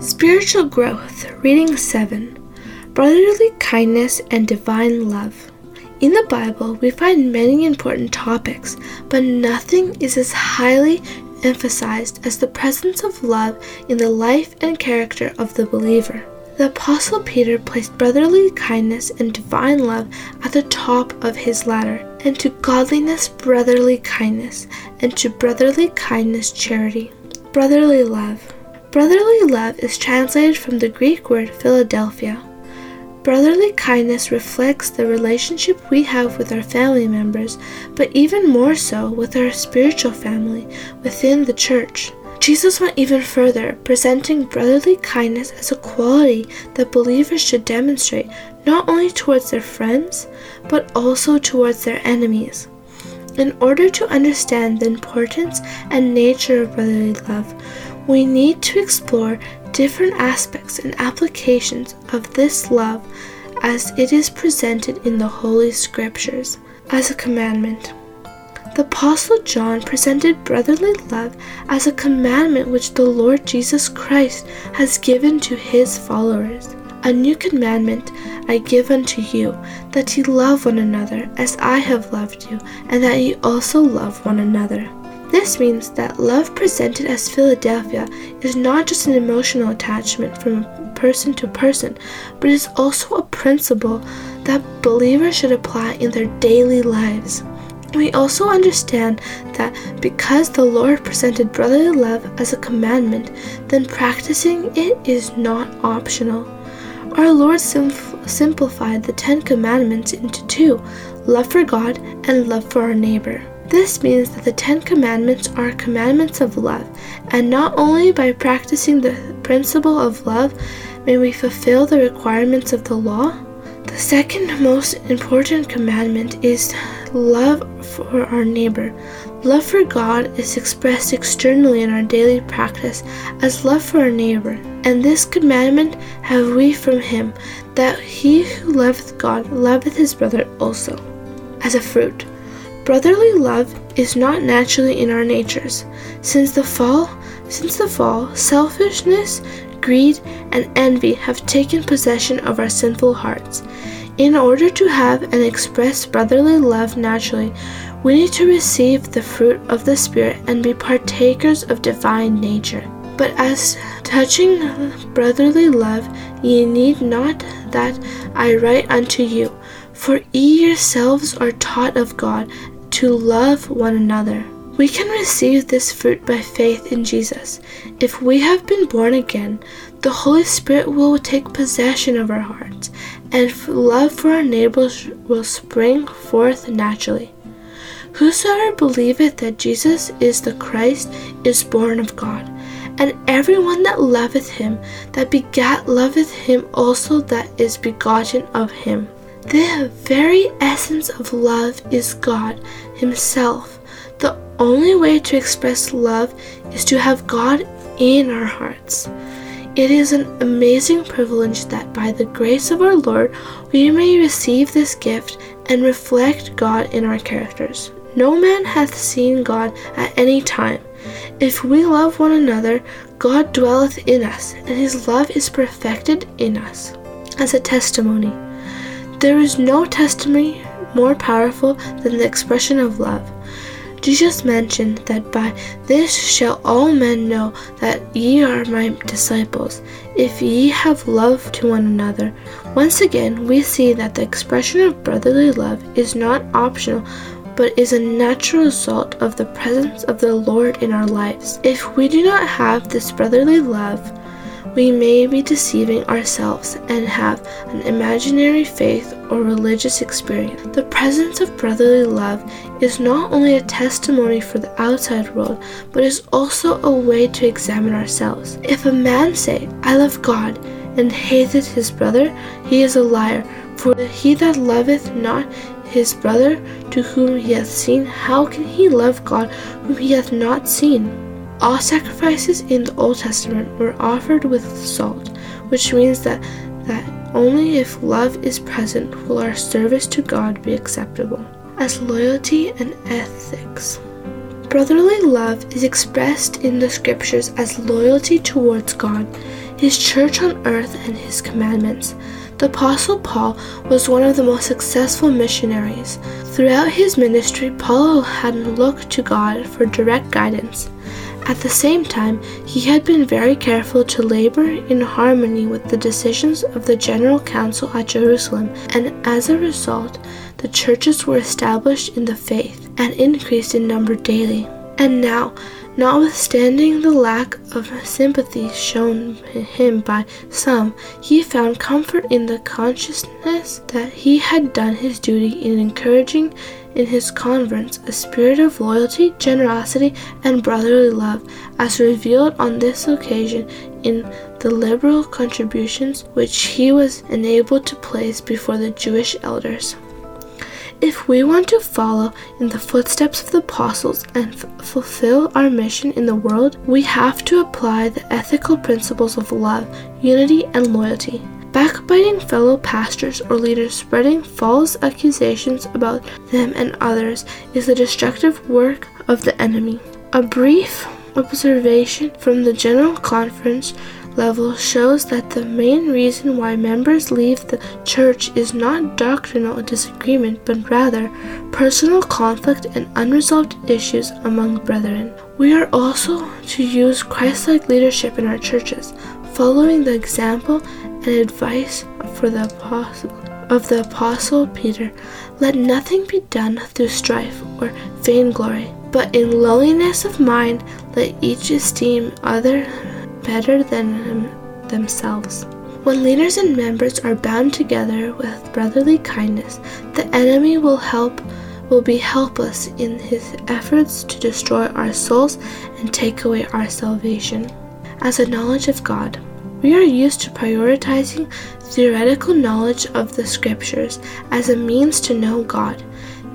Spiritual Growth, Reading 7 Brotherly Kindness and Divine Love. In the Bible, we find many important topics, but nothing is as highly emphasized as the presence of love in the life and character of the believer. The Apostle Peter placed brotherly kindness and divine love at the top of his ladder, and to godliness, brotherly kindness, and to brotherly kindness, charity. Brotherly love. Brotherly love is translated from the Greek word Philadelphia. Brotherly kindness reflects the relationship we have with our family members, but even more so with our spiritual family within the church. Jesus went even further, presenting brotherly kindness as a quality that believers should demonstrate not only towards their friends, but also towards their enemies. In order to understand the importance and nature of brotherly love, we need to explore different aspects and applications of this love as it is presented in the Holy Scriptures as a commandment. The Apostle John presented brotherly love as a commandment which the Lord Jesus Christ has given to his followers. A new commandment I give unto you, that ye love one another as I have loved you, and that ye also love one another. This means that love presented as Philadelphia is not just an emotional attachment from person to person, but is also a principle that believers should apply in their daily lives. We also understand that because the Lord presented brotherly love as a commandment, then practicing it is not optional. Our Lord sim- simplified the Ten Commandments into two love for God and love for our neighbor. This means that the Ten Commandments are commandments of love, and not only by practicing the principle of love may we fulfill the requirements of the law. The second most important commandment is love for our neighbor. Love for God is expressed externally in our daily practice as love for our neighbor. And this commandment have we from him, that he who loveth God loveth his brother also. As a fruit, Brotherly love is not naturally in our natures. Since the fall, since the fall, selfishness, greed, and envy have taken possession of our sinful hearts. In order to have and express brotherly love naturally, we need to receive the fruit of the Spirit and be partakers of divine nature. But as touching brotherly love, ye need not that I write unto you, for ye yourselves are taught of God to love one another. We can receive this fruit by faith in Jesus. If we have been born again, the Holy Spirit will take possession of our hearts, and love for our neighbors will spring forth naturally. Whosoever believeth that Jesus is the Christ is born of God. And everyone that loveth him, that begat, loveth him also that is begotten of him. The very essence of love is God Himself. The only way to express love is to have God in our hearts. It is an amazing privilege that by the grace of our Lord we may receive this gift and reflect God in our characters. No man hath seen God at any time. If we love one another, God dwelleth in us, and his love is perfected in us. As a testimony, there is no testimony more powerful than the expression of love. Jesus mentioned that by this shall all men know that ye are my disciples, if ye have love to one another. Once again, we see that the expression of brotherly love is not optional, but is a natural result of the presence of the Lord in our lives. If we do not have this brotherly love, we may be deceiving ourselves and have an imaginary faith or religious experience. The presence of brotherly love is not only a testimony for the outside world, but is also a way to examine ourselves. If a man say, I love God, and hateth his brother, he is a liar. For he that loveth not his brother to whom he hath seen, how can he love God whom he hath not seen? All sacrifices in the Old Testament were offered with salt, which means that, that only if love is present will our service to God be acceptable. As loyalty and ethics. Brotherly love is expressed in the scriptures as loyalty towards God, His church on earth, and His commandments. The Apostle Paul was one of the most successful missionaries. Throughout his ministry, Paul had looked to God for direct guidance. At the same time, he had been very careful to labor in harmony with the decisions of the General Council at Jerusalem, and as a result, the churches were established in the faith and increased in number daily. And now, Notwithstanding the lack of sympathy shown him by some, he found comfort in the consciousness that he had done his duty in encouraging in his converts a spirit of loyalty, generosity, and brotherly love, as revealed on this occasion in the liberal contributions which he was enabled to place before the Jewish elders. If we want to follow in the footsteps of the apostles and f- fulfill our mission in the world, we have to apply the ethical principles of love, unity, and loyalty. Backbiting fellow pastors or leaders spreading false accusations about them and others is the destructive work of the enemy. A brief observation from the General Conference level shows that the main reason why members leave the church is not doctrinal disagreement, but rather personal conflict and unresolved issues among brethren. We are also to use Christ like leadership in our churches, following the example and advice for the apostle of the apostle Peter. Let nothing be done through strife or vainglory, but in lowliness of mind let each esteem other better than themselves. When leaders and members are bound together with brotherly kindness, the enemy will help will be helpless in his efforts to destroy our souls and take away our salvation. As a knowledge of God, we are used to prioritizing theoretical knowledge of the scriptures as a means to know God.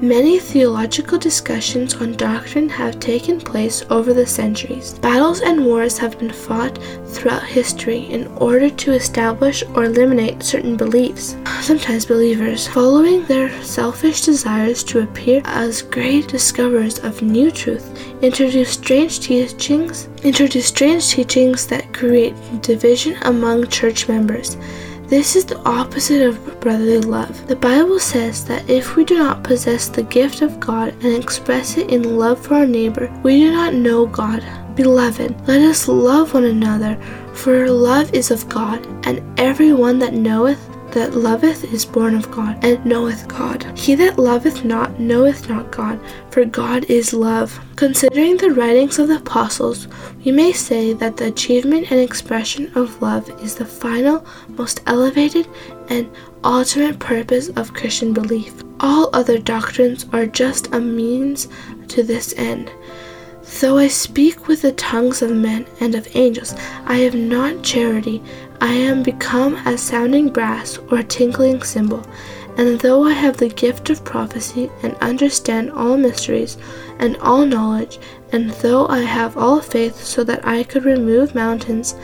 Many theological discussions on doctrine have taken place over the centuries. Battles and wars have been fought throughout history in order to establish or eliminate certain beliefs. Sometimes believers, following their selfish desires to appear as great discoverers of new truth, introduce strange teachings, introduce strange teachings that create division among church members. This is the opposite of brotherly love. The Bible says that if we do not possess the gift of God and express it in love for our neighbor, we do not know God. Beloved, let us love one another, for love is of God, and every one that knoweth that loveth is born of God, and knoweth God. He that loveth not knoweth not God, for God is love. Considering the writings of the apostles, we may say that the achievement and expression of love is the final, most elevated, and ultimate purpose of Christian belief. All other doctrines are just a means to this end. Though I speak with the tongues of men and of angels, I have not charity. I am become as sounding brass or a tinkling cymbal. And though I have the gift of prophecy and understand all mysteries and all knowledge, and though I have all faith so that I could remove mountains,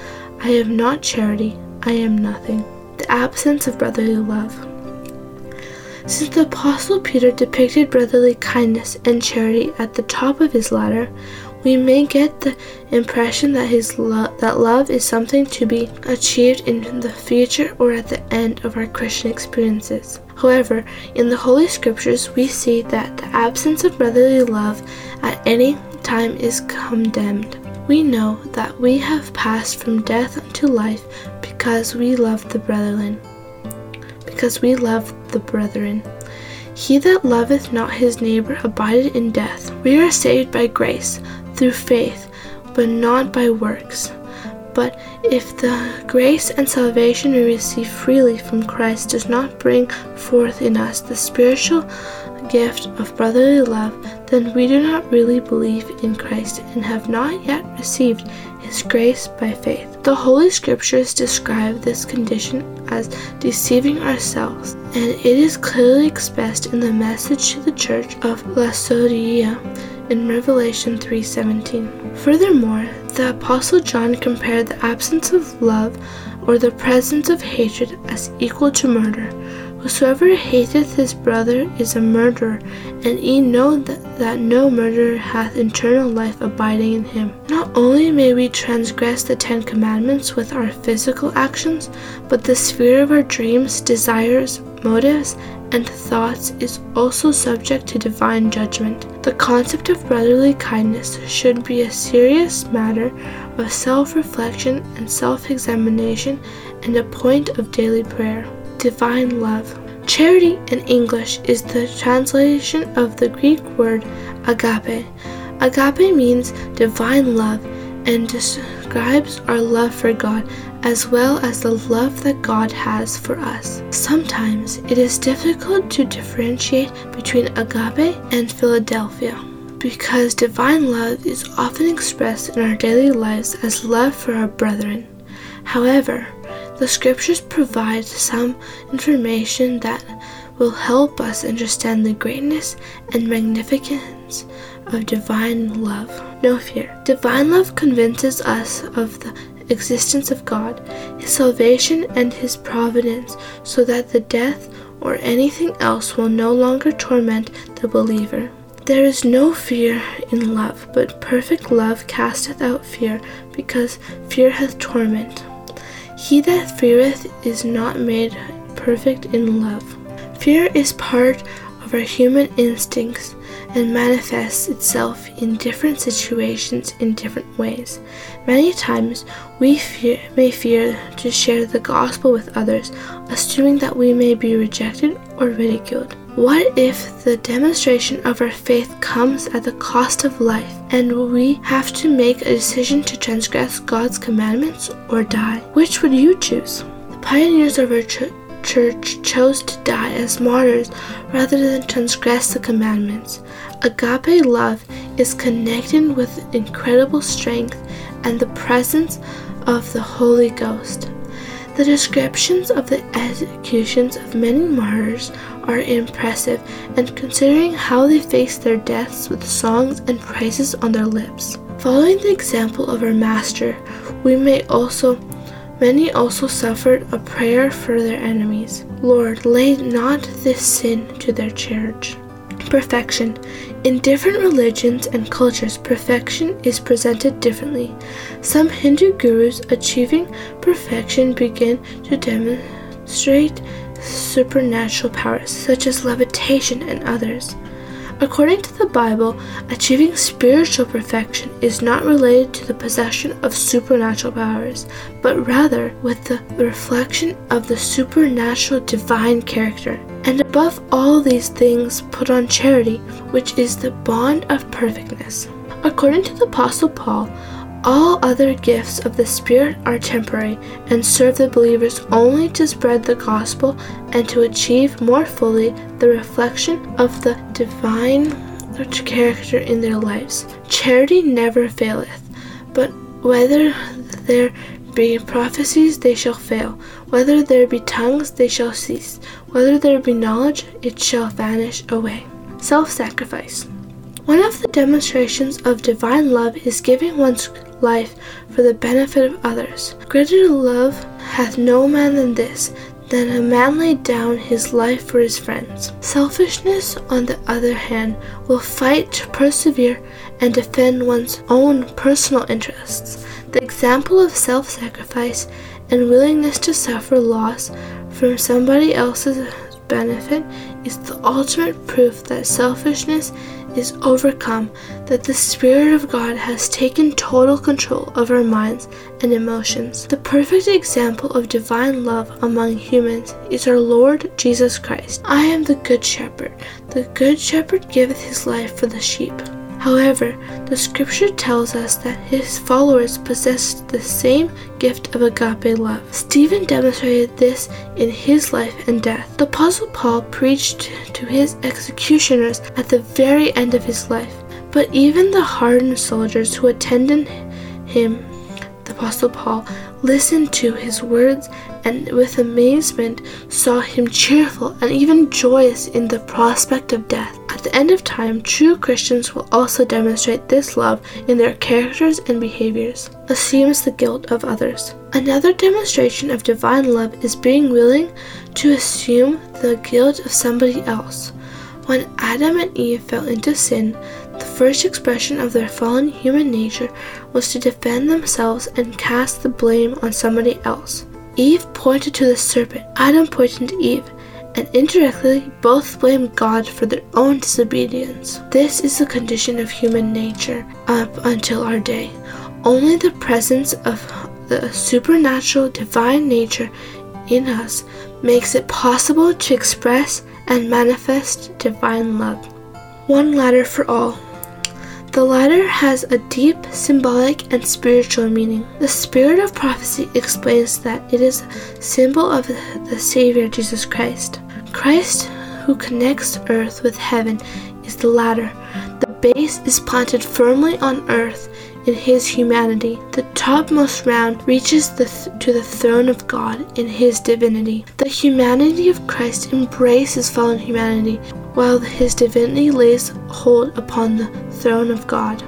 I have not charity, I am nothing. The absence of brotherly love. Since the Apostle Peter depicted brotherly kindness and charity at the top of his ladder, we may get the impression that his lo- that love is something to be achieved in the future or at the end of our Christian experiences. However, in the Holy Scriptures, we see that the absence of brotherly love at any time is condemned. We know that we have passed from death unto life because we love the brethren. Because we love the brethren. He that loveth not his neighbor abideth in death. We are saved by grace through faith, but not by works. But if the grace and salvation we receive freely from Christ does not bring forth in us the spiritual gift of brotherly love, then we do not really believe in Christ and have not yet received His grace by faith. The Holy Scriptures describe this condition as deceiving ourselves, and it is clearly expressed in the message to the church of Laodicea in Revelation 3:17. Furthermore, the apostle John compared the absence of love or the presence of hatred as equal to murder. Whosoever hateth his brother is a murderer, and ye know that, that no murderer hath eternal life abiding in him. Not only may we transgress the Ten Commandments with our physical actions, but the sphere of our dreams, desires, motives, and thoughts is also subject to divine judgment. The concept of brotherly kindness should be a serious matter of self reflection and self examination and a point of daily prayer. Divine love. Charity in English is the translation of the Greek word agape. Agape means divine love and describes our love for God as well as the love that God has for us. Sometimes it is difficult to differentiate between agape and Philadelphia because divine love is often expressed in our daily lives as love for our brethren. However, the scriptures provide some information that will help us understand the greatness and magnificence of divine love. No fear. Divine love convinces us of the existence of God, His salvation, and His providence, so that the death or anything else will no longer torment the believer. There is no fear in love, but perfect love casteth out fear, because fear hath torment. He that feareth is not made perfect in love. Fear is part our human instincts and manifests itself in different situations in different ways. Many times we fear, may fear to share the gospel with others, assuming that we may be rejected or ridiculed. What if the demonstration of our faith comes at the cost of life and we have to make a decision to transgress God's commandments or die? Which would you choose? The pioneers of our church church chose to die as martyrs rather than transgress the commandments. Agape love is connected with incredible strength and the presence of the Holy Ghost. The descriptions of the executions of many martyrs are impressive, and considering how they faced their deaths with songs and praises on their lips. Following the example of our Master, we may also Many also suffered a prayer for their enemies. Lord, lay not this sin to their charge. Perfection. In different religions and cultures, perfection is presented differently. Some Hindu gurus achieving perfection begin to demonstrate supernatural powers, such as levitation and others. According to the Bible, achieving spiritual perfection is not related to the possession of supernatural powers, but rather with the reflection of the supernatural divine character. And above all these things, put on charity, which is the bond of perfectness. According to the Apostle Paul, all other gifts of the Spirit are temporary and serve the believers only to spread the gospel and to achieve more fully the reflection of the divine character in their lives. Charity never faileth, but whether there be prophecies, they shall fail. Whether there be tongues, they shall cease. Whether there be knowledge, it shall vanish away. Self sacrifice. One of the demonstrations of divine love is giving one's life for the benefit of others. Greater love hath no man than this, than a man lay down his life for his friends. Selfishness, on the other hand, will fight to persevere and defend one's own personal interests. The example of self sacrifice and willingness to suffer loss from somebody else's benefit is the ultimate proof that selfishness is overcome, that the Spirit of God has taken total control of our minds and emotions. The perfect example of divine love among humans is our Lord Jesus Christ. I am the Good Shepherd. The Good Shepherd giveth his life for the sheep. However, the scripture tells us that his followers possessed the same gift of agape love. Stephen demonstrated this in his life and death. The Apostle Paul preached to his executioners at the very end of his life, but even the hardened soldiers who attended him, the Apostle Paul, listened to his words and with amazement saw him cheerful and even joyous in the prospect of death. At the end of time, true Christians will also demonstrate this love in their characters and behaviors. assumes the guilt of others. Another demonstration of divine love is being willing to assume the guilt of somebody else. When Adam and Eve fell into sin, the first expression of their fallen human nature was to defend themselves and cast the blame on somebody else. Eve pointed to the serpent, Adam pointed to Eve, and indirectly both blamed God for their own disobedience. This is the condition of human nature up until our day. Only the presence of the supernatural divine nature in us makes it possible to express and manifest divine love. One ladder for all. The ladder has a deep symbolic and spiritual meaning. The spirit of prophecy explains that it is a symbol of the Savior Jesus Christ. Christ, who connects earth with heaven, is the ladder. The base is planted firmly on earth in his humanity. The topmost round reaches the th- to the throne of God in his divinity. The humanity of Christ embraces fallen humanity, while his divinity lays hold upon the throne of God.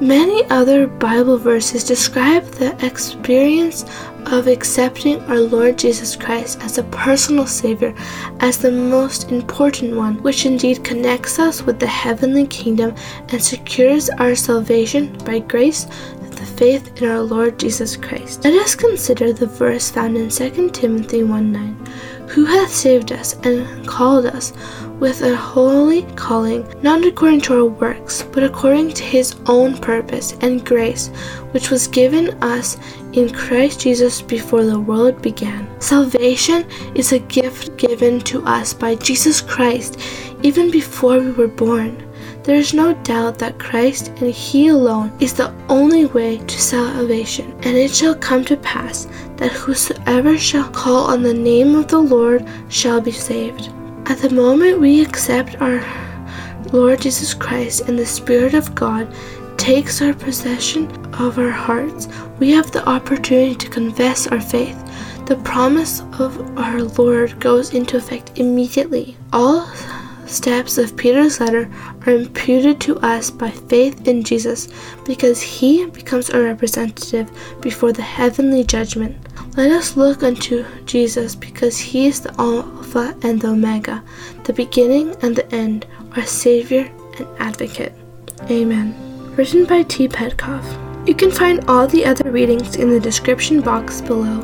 Many other Bible verses describe the experience of accepting our Lord Jesus Christ as a personal Savior as the most important one, which indeed connects us with the heavenly kingdom and secures our salvation by grace through the faith in our Lord Jesus Christ. Let us consider the verse found in 2 Timothy 1 9, who hath saved us and called us with a holy calling, not according to our works, but according to his own purpose and grace, which was given us in Christ Jesus before the world began. Salvation is a gift given to us by Jesus Christ even before we were born. There is no doubt that Christ and He alone is the only way to salvation, and it shall come to pass that whosoever shall call on the name of the Lord shall be saved. At the moment we accept our Lord Jesus Christ and the Spirit of God takes our possession of our hearts, we have the opportunity to confess our faith. The promise of our Lord goes into effect immediately. All steps of Peter's letter are imputed to us by faith in Jesus because he becomes our representative before the heavenly judgment. Let us look unto Jesus because he is the Alpha and the Omega, the beginning and the end, our Savior and Advocate. Amen. Written by T. Petkoff. You can find all the other readings in the description box below.